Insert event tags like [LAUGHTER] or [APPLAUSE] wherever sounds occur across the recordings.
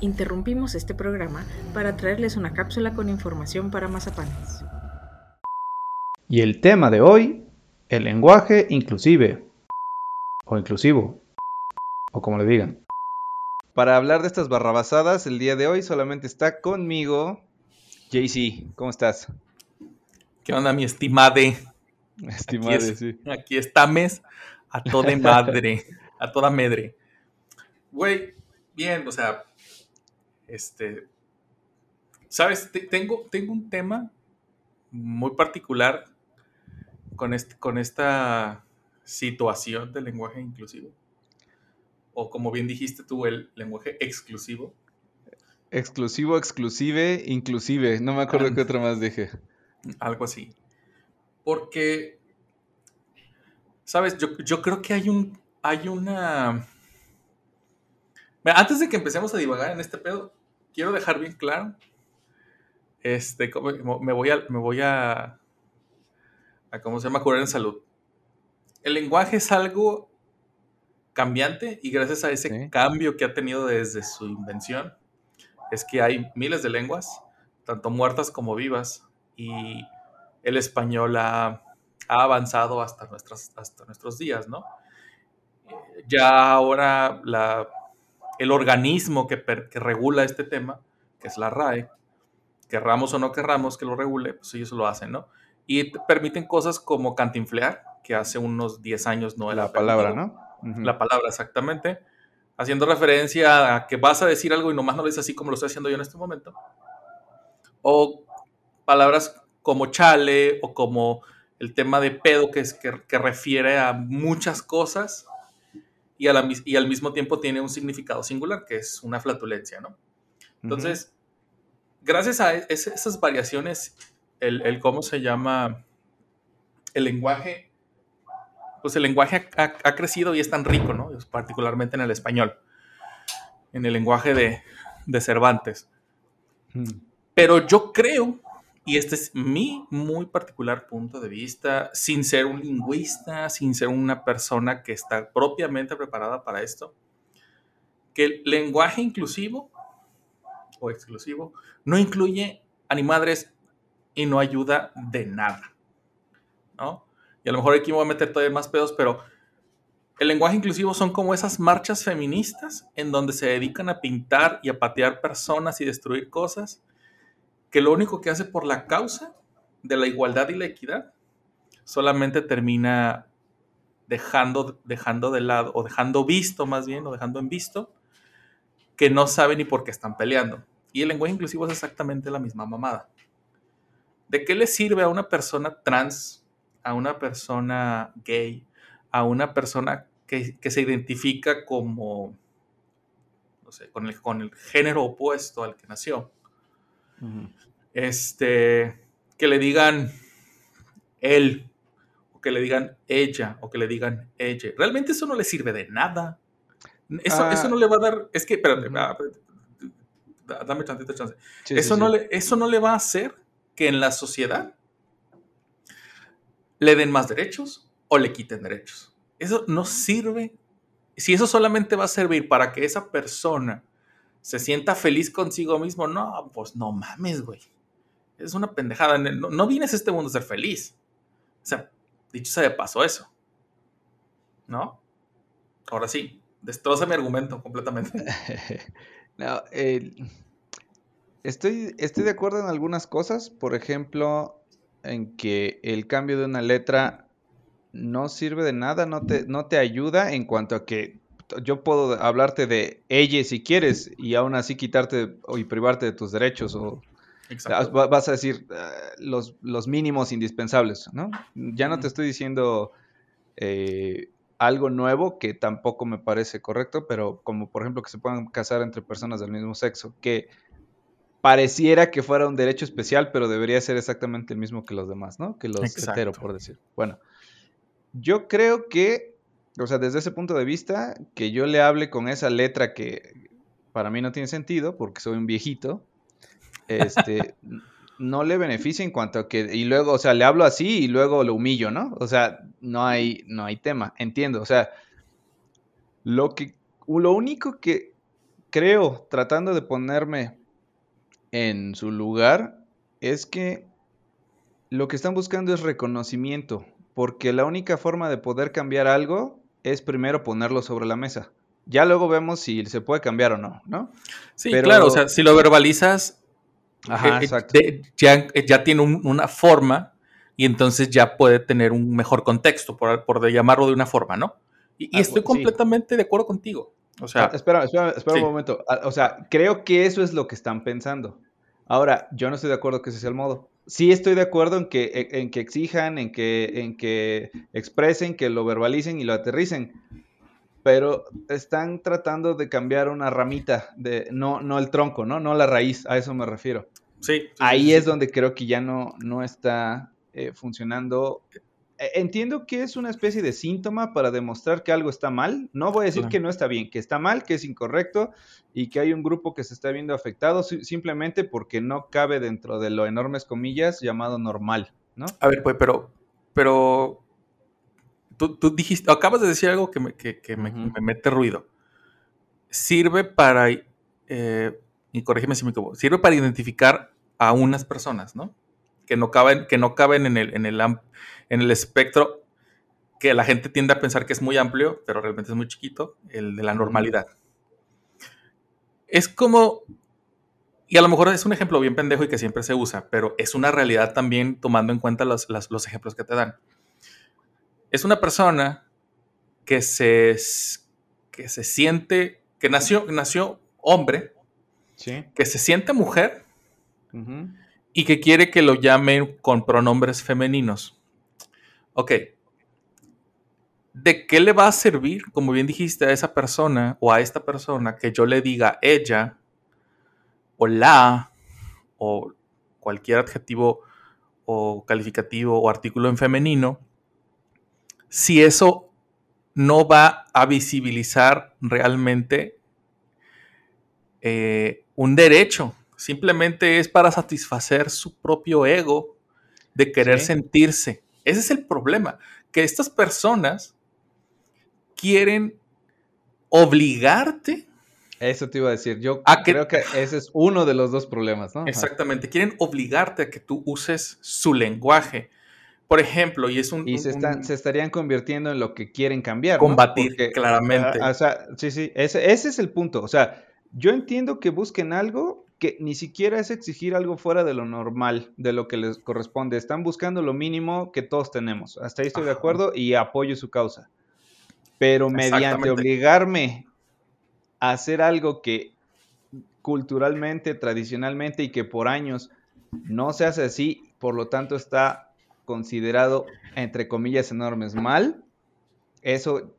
Interrumpimos este programa para traerles una cápsula con información para mazapanes. Y el tema de hoy, el lenguaje inclusive, o inclusivo, o como le digan. Para hablar de estas barrabasadas, el día de hoy solamente está conmigo JC. ¿Cómo estás? ¿Qué onda, mi estimade? Estimade, sí. Aquí estamos a toda madre, a toda medre. Güey, bien, o sea, este, sabes, tengo, tengo un tema muy particular con, este, con esta situación del lenguaje inclusivo. O como bien dijiste tú, el lenguaje exclusivo. Exclusivo, exclusive, inclusive. No me acuerdo qué otra más dije. Algo así. Porque, sabes, yo, yo creo que hay un, hay una... Antes de que empecemos a divagar en este pedo, quiero dejar bien claro, este, me voy a, me voy a, a ¿cómo se llama? Curar en salud. El lenguaje es algo cambiante y gracias a ese cambio que ha tenido desde su invención, es que hay miles de lenguas, tanto muertas como vivas, y el español ha, avanzado hasta, nuestras, hasta nuestros días, ¿no? Ya ahora la, el organismo que, regula este tema, que es la RAE, querramos o no querramos que lo regule, pues ellos lo hacen, ¿no? Y permiten cosas como cantinflear, que hace unos 10 años no era La palabra, ¿no? La palabra, exactamente. Haciendo referencia a que vas a decir algo y nomás no lo dices así como lo estoy haciendo yo en este momento. O palabras como chale o como el tema de pedo que, es, que, que refiere a muchas cosas y, al mismo tiempo tiene un significado singular, que es una flatulencia, ¿no? Entonces, gracias a esas variaciones, el, cómo se llama el lenguaje, pues el lenguaje ha, crecido y es tan rico, ¿no? Particularmente en el español, en el lenguaje de, de Cervantes. Pero yo creo y este es mi muy particular punto de vista, sin ser un lingüista, sin ser una persona que está propiamente preparada para esto, que el lenguaje inclusivo o exclusivo no incluye animadres y no ayuda de nada. ¿no? Y a lo mejor aquí me voy a meter todavía más pedos, pero el lenguaje inclusivo son como esas marchas feministas en donde se dedican a pintar y a patear personas y destruir cosas que lo único que hace por la causa de la igualdad y la equidad solamente termina dejando, dejando de lado, o dejando visto más bien, o dejando en visto, que no sabe ni por qué están peleando. Y el lenguaje inclusivo es exactamente la misma mamada. ¿De qué le sirve a una persona trans, a una persona gay, a una persona que, se identifica como, no sé, con el, con el género opuesto al que nació? Este, que le digan él, o que le digan ella, o que le digan ella. Realmente eso no le sirve de nada. Eso, ah. no le va a dar. Es que, espérate, ah, dame tantita chance. eso, no Le, eso no le va a hacer que en la sociedad le den más derechos o le quiten derechos. Eso no sirve. Si eso solamente va a servir para que esa persona se sienta feliz consigo mismo, no, pues no mames, güey. Es una pendejada. No, vienes a este mundo a ser feliz. O sea, dicho sea de paso eso. ¿No? Ahora sí, destroza mi argumento completamente. [LAUGHS] no, estoy, estoy de acuerdo en algunas cosas. Por ejemplo, en que el cambio de una letra no sirve de nada, no te, no te ayuda en cuanto a que yo puedo hablarte de ella si quieres y aún así quitarte y privarte de tus derechos o vas a decir ah, los, los, mínimos indispensables, ¿no? Ya no te estoy diciendo eh, algo nuevo que tampoco me parece correcto, pero como por ejemplo que se puedan casar entre personas del mismo sexo, que pareciera que fuera un derecho especial, pero debería ser exactamente el mismo que los demás, ¿no? Que los hetero, por decir. Bueno, yo creo que o sea, desde ese punto de vista, que yo le hable con esa letra que para mí no tiene sentido, porque soy un viejito, este, [LAUGHS] no le beneficia en cuanto a que, y luego, o sea, le hablo así y luego lo humillo, ¿no? O sea, no hay, no hay tema, entiendo, o sea, lo que, lo único que creo, tratando de ponerme en su lugar, es que lo que están buscando es reconocimiento, porque la única forma de poder cambiar algo es primero ponerlo sobre la mesa. Ya luego vemos si se puede cambiar o no, ¿no? Sí, claro, o sea, si lo verbalizas, Ajá, exacto. ya, ya, tiene una forma y entonces ya puede tener un mejor contexto, por, por llamarlo de una forma, ¿no? Y, Ah, estoy sí. completamente de acuerdo contigo. O sea, Ah, espera, espera, espera sí. un momento. Ah, O sea, creo que eso es lo que están pensando. Ahora, yo no estoy de acuerdo que ese sea el modo. Sí estoy de acuerdo en que, en que exijan, en que, en que expresen, que lo verbalicen y lo aterricen. Pero están tratando de cambiar una ramita, de, no, no el tronco, ¿no? No la raíz, a eso me refiero. sí. sí, Ahí sí, es sí. donde creo que ya no, no está eh, funcionando. Eh, Entiendo que es una especie de síntoma para demostrar que algo está mal. No voy a decir Claro. que no está bien, que está mal, que es incorrecto y que hay un grupo que se está viendo afectado si- simplemente porque no cabe dentro de lo enormes comillas llamado normal, ¿no? A ver, pues, pero, pero tú, tú dijiste, acabas de decir algo que me, que, que me- me mete ruido. Sirve para, eh, y corrígeme si me equivoco, sirve para identificar a unas personas, ¿no? Que no caben, que no caben en el, en el, en el espectro que la gente tiende a pensar que es muy amplio, pero realmente es muy chiquito, el de la normalidad. Es como, y a lo mejor es un ejemplo bien pendejo y que siempre se usa, pero es una realidad también tomando en cuenta los, las- los ejemplos que te dan. Es una persona que se, que se siente, que nació, nació hombre, Sí. que se siente mujer. Y que quiere que lo llamen con pronombres femeninos. Ok. ¿De qué le va a servir, como bien dijiste, a esa persona o a esta persona que yo le diga ella o la o cualquier adjetivo o calificativo o artículo en femenino si eso no va a visibilizar realmente eh, un derecho? Simplemente es para satisfacer su propio ego de querer Sí. sentirse. Ese es el problema, que estas personas quieren obligarte, Eso te iba a decir. Yo ¿A qué- creo que ese es uno de los dos problemas, ¿no? Exactamente, quieren obligarte a que tú uses su lenguaje. Por ejemplo, y es un... Y se, un- están, se estarían convirtiendo en lo que quieren cambiar. Combatir, ¿no? Porque, claramente. ah, o sea, sí, sí, ese, ese es el punto. O sea, yo entiendo que busquen algo que ni siquiera es exigir algo fuera de lo normal, de lo que les corresponde. Están buscando lo mínimo que todos tenemos. Hasta ahí estoy de acuerdo y apoyo su causa. Pero mediante obligarme a hacer algo que culturalmente, tradicionalmente y que por años no se hace así, por lo tanto está considerado, entre comillas enormes, mal, eso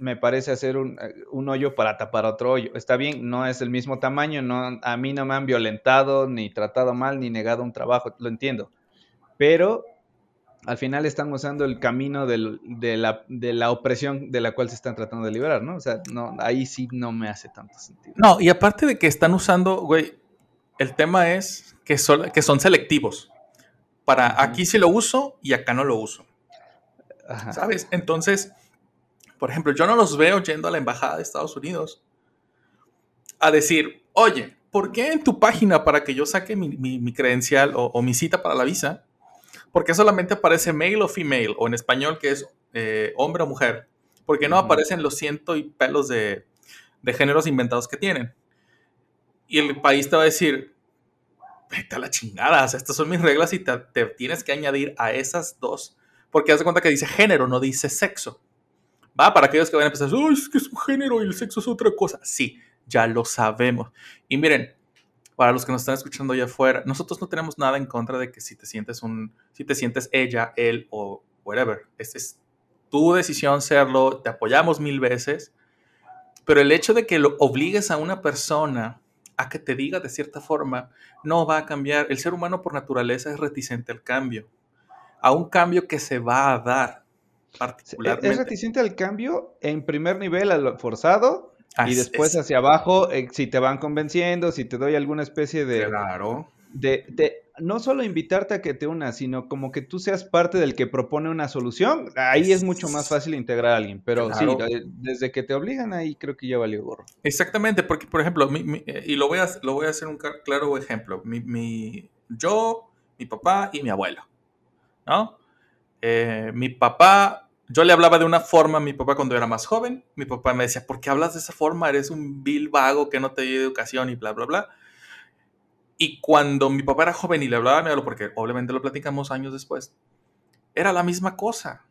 me parece hacer un, eh, un hoyo para tapar otro hoyo. Está bien, no es el mismo tamaño, no, a mí no me han violentado, ni tratado mal, ni negado un trabajo, lo entiendo. Pero al final están usando el camino del- de, la, de la opresión de la cual se están tratando de liberar, ¿no? O sea, no, ahí sí no me hace tanto sentido. No, y aparte de que están usando, güey, el tema es que son, que son selectivos. Para aquí sí lo uso y acá no lo uso. Ajá. ¿Sabes? Entonces, por ejemplo, yo no los veo yendo a la embajada de Estados Unidos a decir, oye, ¿por qué en tu página para que yo saque mi, mi- mi credencial o, o mi cita para la visa? ¿Por qué solamente aparece male o female? O en español que es eh, hombre o mujer. ¿Por qué no aparecen los ciento y pelos de, de géneros inventados que tienen? Y el país te va a decir, vete a la chingada, o sea, estas son mis reglas y te, te tienes que añadir a esas dos, porque haz de cuenta que dice género, no dice sexo. Va, para aquellos que van a empezar, "Ay, es que es un género y el sexo es otra cosa. Sí, ya lo sabemos. Y miren, para los que nos están escuchando allá afuera, nosotros no tenemos nada en contra de que si te sientes un, si te sientes ella, él o whatever. Es tu decisión serlo, te apoyamos mil veces, pero el hecho de que lo obligues a una persona a que te diga de cierta forma, no va a cambiar. El ser humano por naturaleza es reticente al cambio, a un cambio que se va a dar particularmente. Es reticente al cambio en primer nivel, a lo forzado, y después es. hacia abajo, eh, si te van convenciendo, si te doy alguna especie de, Claro. de, de, no solo invitarte a que te unas, sino como que tú seas parte del que propone una solución, ahí es mucho más fácil integrar a alguien, pero claro. sí, eh, desde que te obligan ahí creo que ya valió gorro. Exactamente, porque por ejemplo, mi, mi, eh, y lo voy, a, lo voy a hacer un claro ejemplo, mi, yo, mi papá y mi abuelo, ¿no? Eh, mi papá yo le hablaba de una forma a mi papá cuando era más joven. Mi papá me decía, ¿por qué hablas de esa forma? Eres un vil vago que no te dio educación y bla, bla, bla. Y cuando mi papá era joven y le hablaba a mi abuelo, porque obviamente lo platicamos años después, era la misma cosa.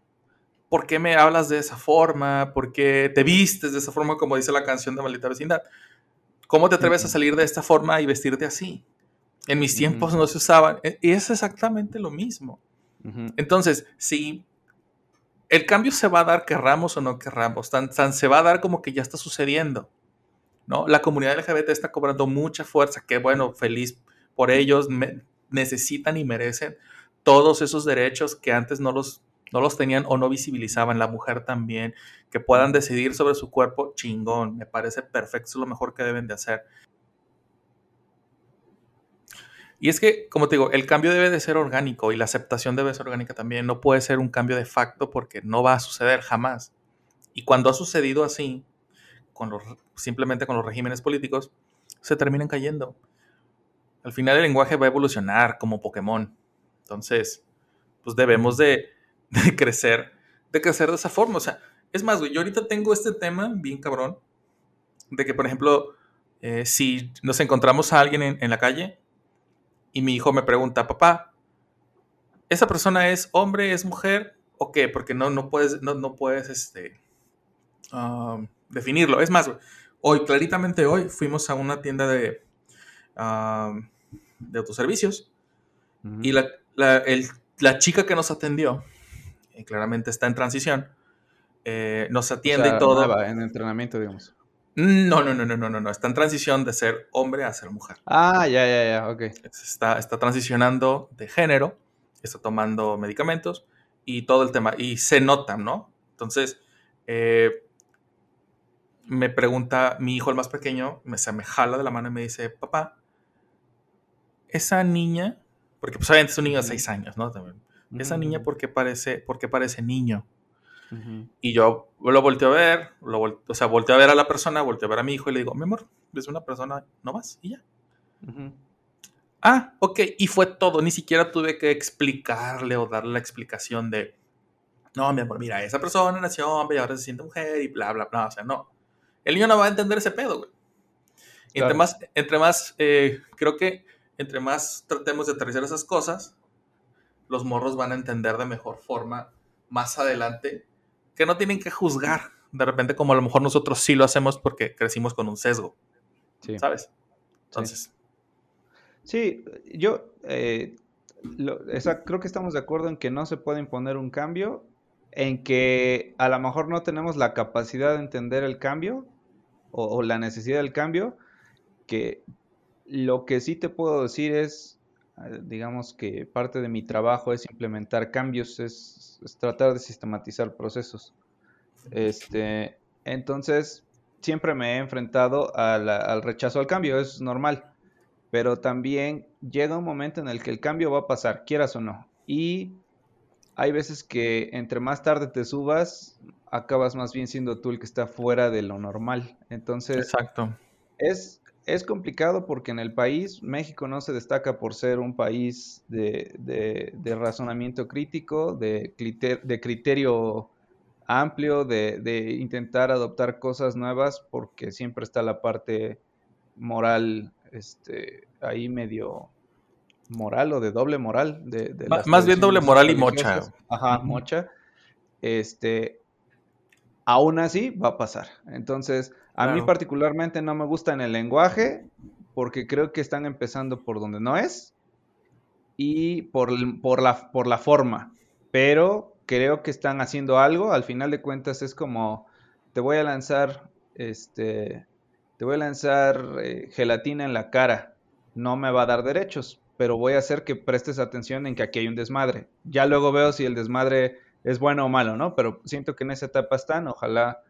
¿Por qué me hablas de esa forma? ¿Por qué te vistes de esa forma, como dice la canción de Maldita Vecindad? ¿Cómo te atreves a salir de esta forma y vestirte así? En mis tiempos no se usaban. E, y es exactamente lo mismo. Entonces, si el cambio se va a dar, querramos o no querramos, tan, tan, se va a dar como que ya está sucediendo. ¿no? La comunidad LGBT está cobrando mucha fuerza, que bueno, feliz por ellos, necesitan y merecen todos esos derechos que antes no los, no los tenían o no visibilizaban, la mujer también, que puedan decidir sobre su cuerpo, chingón, me parece perfecto, es lo mejor que deben de hacer. Y es que, como te digo, el cambio debe de ser orgánico y la aceptación debe ser orgánica también. No puede ser un cambio de facto porque no va a suceder jamás. Y cuando ha sucedido así, con los, simplemente con los regímenes políticos, se terminan cayendo. Al final el lenguaje va a evolucionar como Pokémon. Entonces, pues debemos de, [LAUGHS] de crecer, de crecer de esa forma. O sea, es más, güey, yo ahorita tengo este tema bien cabrón, de que, por ejemplo, eh, si nos encontramos a alguien en, en la calle, y mi hijo me pregunta, papá, ¿esa persona es hombre, es mujer o qué? Porque no, no puedes, no, no puedes este, uh, definirlo. Es más, hoy, claritamente hoy, fuimos a una tienda de, uh, de autoservicios uh -huh. y la, la, el, la, chica que nos atendió, y claramente está en transición, eh, nos atiende o sea, y todo. Nueva, en entrenamiento, digamos. No, no, no, no, no, no, no. Está en transición de ser hombre a ser mujer. Ah, ya, ya, ya, ok. Está, está transicionando de género, está tomando medicamentos y todo el tema. Y se nota, ¿no? Entonces, eh, me pregunta mi hijo, el más pequeño, me, se me jala de la mano y me dice, papá, esa niña, porque pues obviamente es un niño de seis años, ¿no? También. Esa niña, ¿por qué parece, por qué parece niño? Uh -huh. Y yo lo volteo a ver, lo volteo, o sea, volteo a ver a la persona, volteo a ver a mi hijo y le digo, mi amor, es una persona, no más, y ya. Uh -huh. Ah, ok, y fue todo, ni siquiera tuve que explicarle o darle la explicación de, no, mi amor, mira, esa persona nació hombre y ahora se siente mujer y bla, bla, bla, o sea, no. El niño no va a entender ese pedo, güey. Claro. Entre más, entre más eh, creo que entre más tratemos de aterrizar esas cosas, los morros van a entender de mejor forma más adelante que no tienen que juzgar de repente como a lo mejor nosotros sí lo hacemos porque crecimos con un sesgo, sí. ¿sabes? Entonces. Sí, yo eh, lo, esa, creo que estamos de acuerdo en que no se puede imponer un cambio, en que a lo mejor no tenemos la capacidad de entender el cambio o, o la necesidad del cambio, que lo que sí te puedo decir es, digamos que parte de mi trabajo es implementar cambios, es es tratar de sistematizar procesos. Este, entonces, siempre me he enfrentado a la, al rechazo al cambio, es normal, pero también llega un momento en el que el cambio va a pasar, quieras o no. Y hay veces que entre más tarde te subas, acabas más bien siendo tú el que está fuera de lo normal. Entonces, Exacto. Es, es complicado porque en el país, México no se destaca por ser un país de, de, de razonamiento crítico, de, criterio, de criterio amplio, de, intentar adoptar cosas nuevas, porque siempre está la parte moral este, ahí medio moral o de doble moral. De, más bien doble moral y mocha. Ajá, mocha. Este, aún así va a pasar. Entonces, a claro. mí particularmente no me gusta en el lenguaje porque creo que están empezando por donde no es y por, por, la, por la forma, pero creo que están haciendo algo. Al final de cuentas es como, te voy a lanzar, este, te voy a lanzar eh, gelatina en la cara. No me va a dar derechos, pero voy a hacer que prestes atención en que aquí hay un desmadre. Ya luego veo si el desmadre es bueno o malo, ¿no? Pero siento que en esa etapa están, ojalá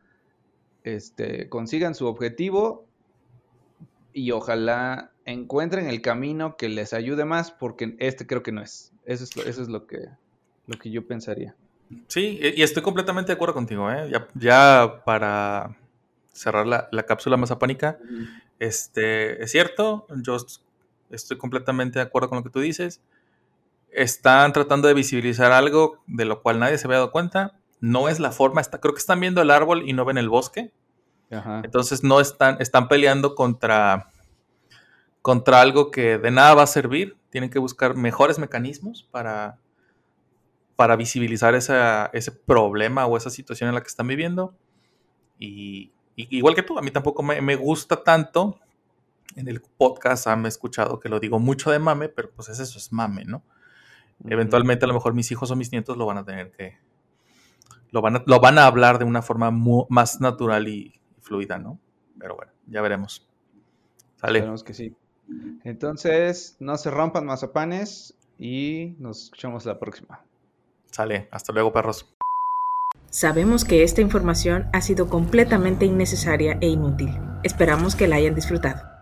este, consigan su objetivo y ojalá encuentren el camino que les ayude más, porque este creo que no es. Eso es, eso es lo, que, lo que yo pensaría. Sí, y estoy completamente de acuerdo contigo. ¿eh? Ya, para cerrar la, la cápsula mazapánica, este, es cierto, yo estoy completamente de acuerdo con lo que tú dices. Están tratando de visibilizar algo de lo cual nadie se había dado cuenta. No es la forma, está, creo que están viendo el árbol y no ven el bosque. Entonces no están, están peleando contra, contra algo que de nada va a servir. Tienen que buscar mejores mecanismos para, para visibilizar ese problema o esa situación en la que están viviendo. Y, igual que tú, a mí tampoco me, gusta tanto. En el podcast han escuchado que lo digo mucho de mame, pero pues eso es mame, ¿no? Eventualmente a lo mejor mis hijos o mis nietos lo van a tener que... Lo van a, lo van a hablar de una forma más natural y, fluida, ¿no? Pero bueno, ya veremos. Sale. Esperemos que sí. Entonces, no se rompan mazapanes y nos escuchamos la próxima. Sale, hasta luego, perros. Sabemos que esta información ha sido completamente innecesaria e inútil. Esperamos que la hayan disfrutado.